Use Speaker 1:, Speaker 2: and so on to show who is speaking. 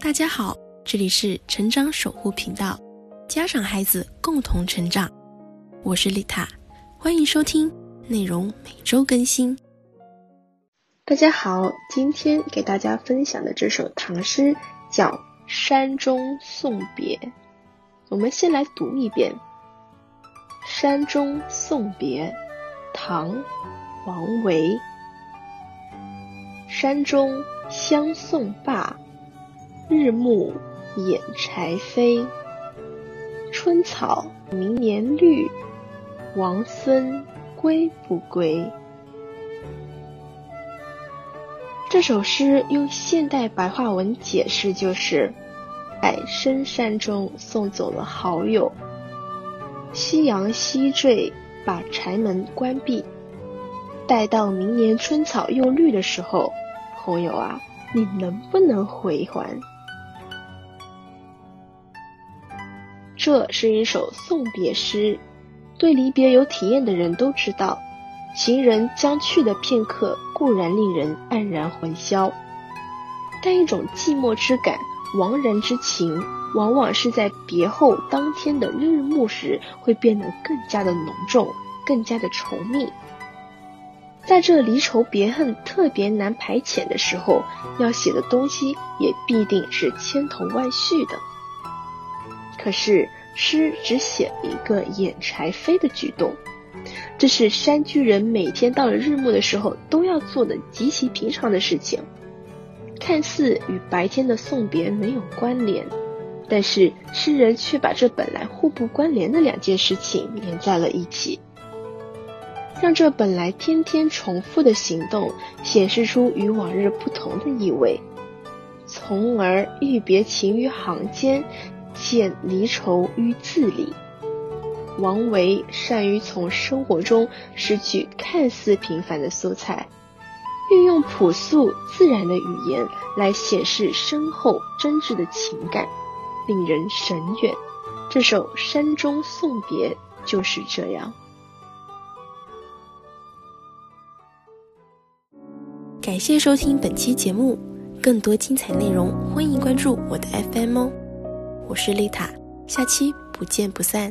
Speaker 1: 大家好，这里是成长守护频道，家长孩子共同成长，我是丽塔，欢迎收听，内容每周更新。
Speaker 2: 大家好，今天给大家分享的这首唐诗叫《山中送别》，我们先来读一遍《山中送别》，唐·王维。山中相送罢。日暮掩柴扉，春草明年绿，王孙归不归？这首诗用现代白话文解释就是：在深山中送走了好友，夕阳西坠，把柴门关闭，待到明年春草又绿的时候，朋友啊，你能不能回还？这是一首送别诗，对离别有体验的人都知道，行人将去的片刻固然令人黯然魂销，但一种寂寞之感、茫然之情，往往是在别后当天的日暮时会变得更加的浓重，更加的稠密。在这离愁别恨特别难排遣的时候，要写的东西也必定是千头万绪的。可是诗只写了一个掩柴扉的举动，这是山居人每天到了日暮的时候都要做的极其平常的事情，看似与白天的送别没有关联，但是诗人却把这本来互不关联的两件事情连在了一起，让这本来天天重复的行动显示出与往日不同的意味，从而欲别情于行间。见离愁于字里，王维善于从生活中拾取看似平凡的素材，运用朴素自然的语言来显示深厚真挚的情感，令人神远。这首《山中送别》就是这样。
Speaker 1: 感谢收听本期节目，更多精彩内容欢迎关注我的 FM 哦。我是丽塔，下期不见不散。